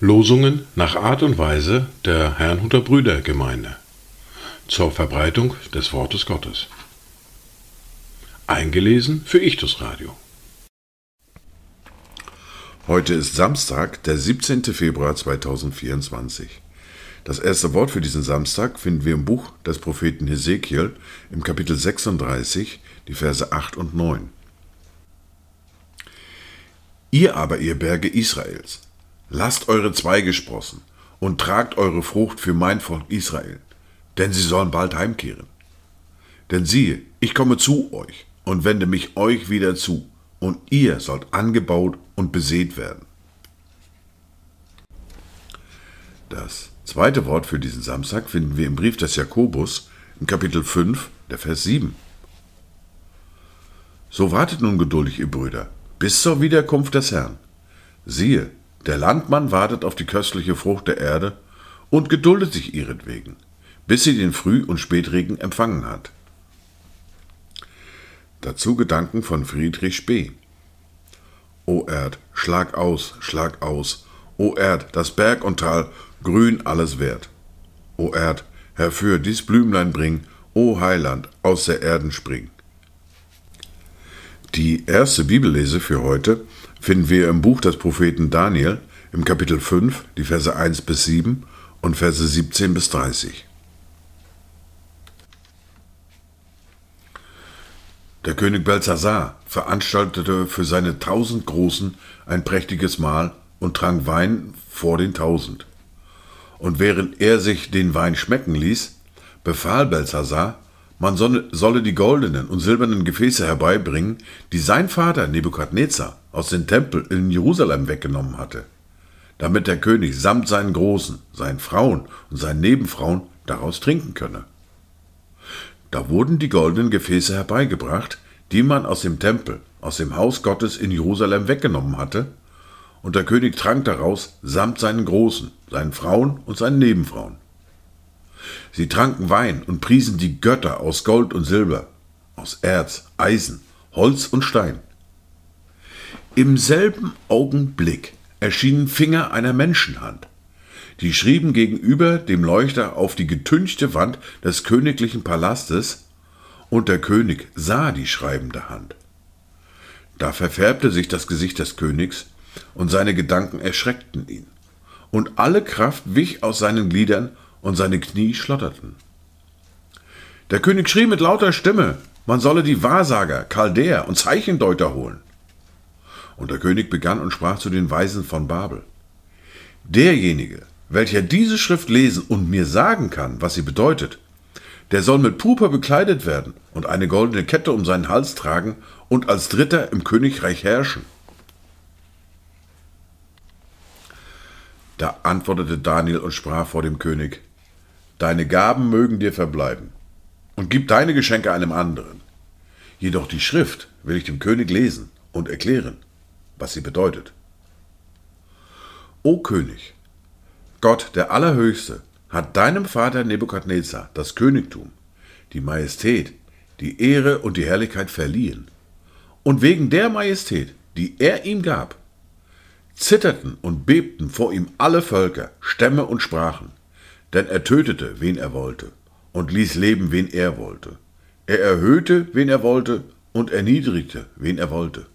Losungen nach Art und Weise der Herrnhuter Brüdergemeinde zur Verbreitung des Wortes Gottes. Eingelesen für Ichtus Radio. Heute ist Samstag, der 17. Februar 2024. Das erste Wort für diesen Samstag finden wir im Buch des Propheten Hesekiel im Kapitel 36, die Verse 8 und 9. Ihr aber, ihr Berge Israels, lasst eure Zweige sprossen und tragt eure Frucht für mein Volk Israel, denn sie sollen bald heimkehren. Denn siehe, ich komme zu euch und wende mich euch wieder zu, und ihr sollt angebaut und besät werden. Das zweite Wort für diesen Samstag finden wir im Brief des Jakobus im Kapitel 5, der Vers 7. So wartet nun geduldig, ihr Brüder, bis zur Wiederkunft des Herrn. Siehe, der Landmann wartet auf die köstliche Frucht der Erde und geduldet sich ihretwegen, bis sie den Früh- und Spätregen empfangen hat. Dazu Gedanken von Friedrich Spee. O Erd, schlag aus, schlag aus. O Erd, das Berg und Tal, grün alles wert. O Erd, herfür dies Blümlein bring, O Heiland, aus der Erden spring. Die erste Bibellese für heute finden wir im Buch des Propheten Daniel im Kapitel 5, die Verse 1 bis 7 und Verse 17 bis 30. Der König Belsazar veranstaltete für seine tausend Großen ein prächtiges Mahl und trank Wein vor den tausend. Und während er sich den Wein schmecken ließ, befahl Belsazar, man solle die goldenen und silbernen Gefäße herbeibringen, die sein Vater Nebukadnezar aus dem Tempel in Jerusalem weggenommen hatte, damit der König samt seinen Großen, seinen Frauen und seinen Nebenfrauen daraus trinken könne. Da wurden die goldenen Gefäße herbeigebracht, die man aus dem Tempel, aus dem Haus Gottes in Jerusalem weggenommen hatte, und der König trank daraus samt seinen Großen, seinen Frauen und seinen Nebenfrauen. Sie tranken Wein und priesen die Götter aus Gold und Silber, aus Erz, Eisen, Holz und Stein. Im selben Augenblick erschienen Finger einer Menschenhand, die schrieben gegenüber dem Leuchter auf die getünchte Wand des königlichen Palastes, und der König sah die schreibende Hand. Da verfärbte sich das Gesicht des Königs, und seine Gedanken erschreckten ihn, und alle Kraft wich aus seinen Gliedern, und seine Knie schlotterten. Der König schrie mit lauter Stimme, man solle die Wahrsager, Chaldäer und Zeichendeuter holen. Und der König begann und sprach zu den Weisen von Babel. Derjenige, welcher diese Schrift lesen und mir sagen kann, was sie bedeutet, der soll mit Purpur bekleidet werden und eine goldene Kette um seinen Hals tragen und als Dritter im Königreich herrschen. Da antwortete Daniel und sprach vor dem König, Deine Gaben mögen dir verbleiben, und gib deine Geschenke einem anderen. Jedoch die Schrift will ich dem König lesen und erklären, was sie bedeutet. O König, Gott der Allerhöchste hat deinem Vater Nebukadnezar das Königtum, die Majestät, die Ehre und die Herrlichkeit verliehen. Und wegen der Majestät, die er ihm gab, zitterten und bebten vor ihm alle Völker, Stämme und Sprachen, denn er tötete, wen er wollte, und ließ leben, wen er wollte. Er erhöhte, wen er wollte, und erniedrigte, wen er wollte.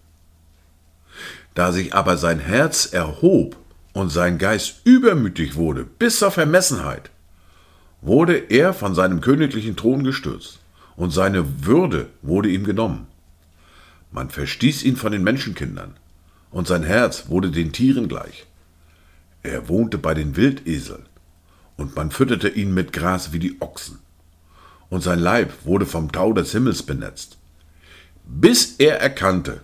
Da sich aber sein Herz erhob und sein Geist übermütig wurde bis zur Vermessenheit, wurde er von seinem königlichen Thron gestürzt, und seine Würde wurde ihm genommen. Man verstieß ihn von den Menschenkindern, und sein Herz wurde den Tieren gleich. Er wohnte bei den Wildeseln, und man fütterte ihn mit Gras wie die Ochsen, und sein Leib wurde vom Tau des Himmels benetzt, bis er erkannte,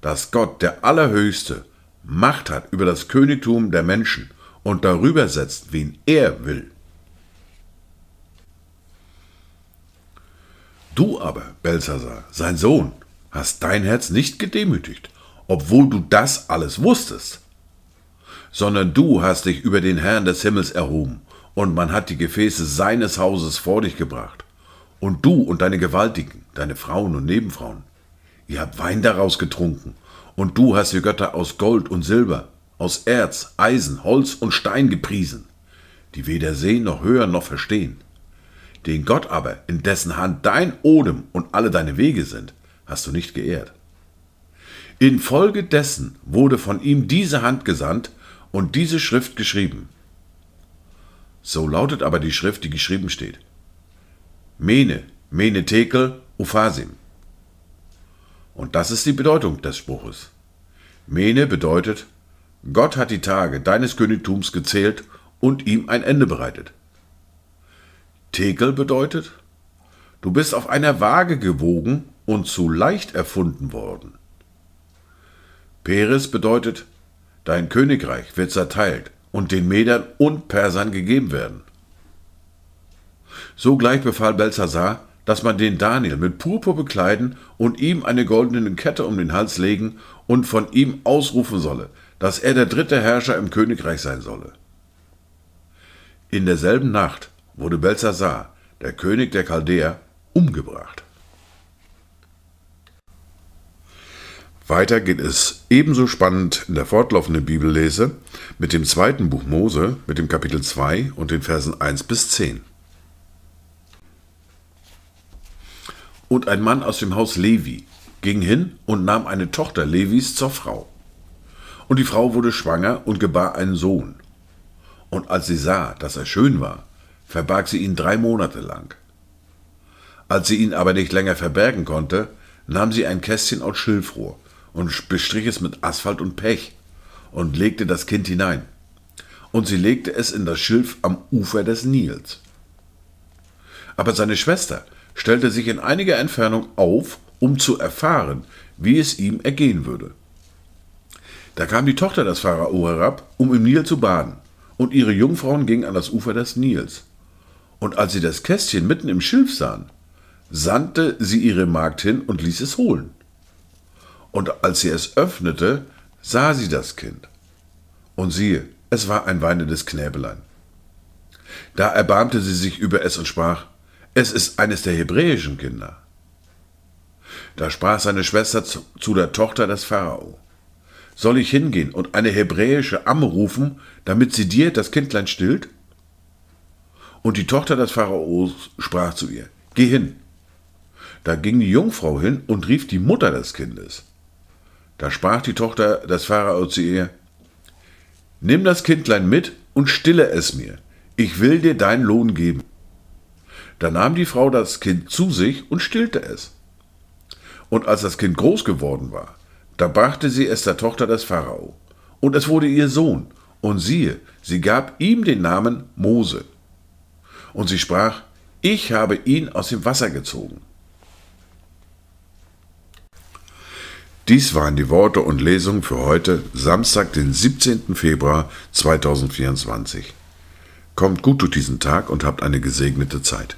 dass Gott der Allerhöchste Macht hat über das Königtum der Menschen und darüber setzt, wen er will. Du aber, Belshazzar, sein Sohn, hast dein Herz nicht gedemütigt, obwohl du das alles wusstest, sondern du hast dich über den Herrn des Himmels erhoben, und man hat die Gefäße seines Hauses vor dich gebracht, und du und deine Gewaltigen, deine Frauen und Nebenfrauen, Ihr habt Wein daraus getrunken, und du hast die Götter aus Gold und Silber, aus Erz, Eisen, Holz und Stein gepriesen, die weder sehen noch hören noch verstehen. Den Gott aber, in dessen Hand dein Odem und alle deine Wege sind, hast du nicht geehrt. Infolgedessen wurde von ihm diese Hand gesandt und diese Schrift geschrieben. So lautet aber die Schrift, die geschrieben steht. Mene, Mene Tekel, Uphasim. Und das ist die Bedeutung des Spruches. Mene bedeutet, Gott hat die Tage deines Königtums gezählt und ihm ein Ende bereitet. Tekel bedeutet, du bist auf einer Waage gewogen und zu leicht erfunden worden. Peres bedeutet, dein Königreich wird zerteilt und den Medern und Persern gegeben werden. Sogleich befahl Belshazzar, dass man den Daniel mit Purpur bekleiden und ihm eine goldene Kette um den Hals legen und von ihm ausrufen solle, dass er der dritte Herrscher im Königreich sein solle. In derselben Nacht wurde Belshazzar, der König der Chaldäer, umgebracht. Weiter geht es ebenso spannend in der fortlaufenden Bibellese mit dem zweiten Buch Mose, mit dem Kapitel 2 und den Versen 1 bis 10. Und ein Mann aus dem Haus Levi ging hin und nahm eine Tochter Levis zur Frau. Und die Frau wurde schwanger und gebar einen Sohn. Und als sie sah, dass er schön war, verbarg sie ihn drei Monate lang. Als sie ihn aber nicht länger verbergen konnte, nahm sie ein Kästchen aus Schilfrohr und bestrich es mit Asphalt und Pech und legte das Kind hinein. Und sie legte es in das Schilf am Ufer des Nils. Aber seine Schwester stellte sich in einiger Entfernung auf, um zu erfahren, wie es ihm ergehen würde. Da kam die Tochter des Pharao herab, um im Nil zu baden, und ihre Jungfrauen gingen an das Ufer des Nils. Und als sie das Kästchen mitten im Schilf sahen, sandte sie ihre Magd hin und ließ es holen. Und als sie es öffnete, sah sie das Kind. Und siehe, es war ein weinendes Knäbelein. Da erbarmte sie sich über es und sprach, es ist eines der hebräischen Kinder. Da sprach seine Schwester zu, zu der Tochter des Pharao. Soll ich hingehen und eine hebräische Amme rufen, damit sie dir das Kindlein stillt? Und die Tochter des Pharaos sprach zu ihr, Geh hin. Da ging die Jungfrau hin und rief die Mutter des Kindes. Da sprach die Tochter des Pharao zu ihr, Nimm das Kindlein mit und stille es mir, ich will dir deinen Lohn geben. Da nahm die Frau das Kind zu sich und stillte es. Und als das Kind groß geworden war, da brachte sie es der Tochter des Pharao. Und es wurde ihr Sohn. Und siehe, sie gab ihm den Namen Mose. Und sie sprach, ich habe ihn aus dem Wasser gezogen. Dies waren die Worte und Lesungen für heute, Samstag, den 17. Februar 2024. Kommt gut durch diesen Tag und habt eine gesegnete Zeit.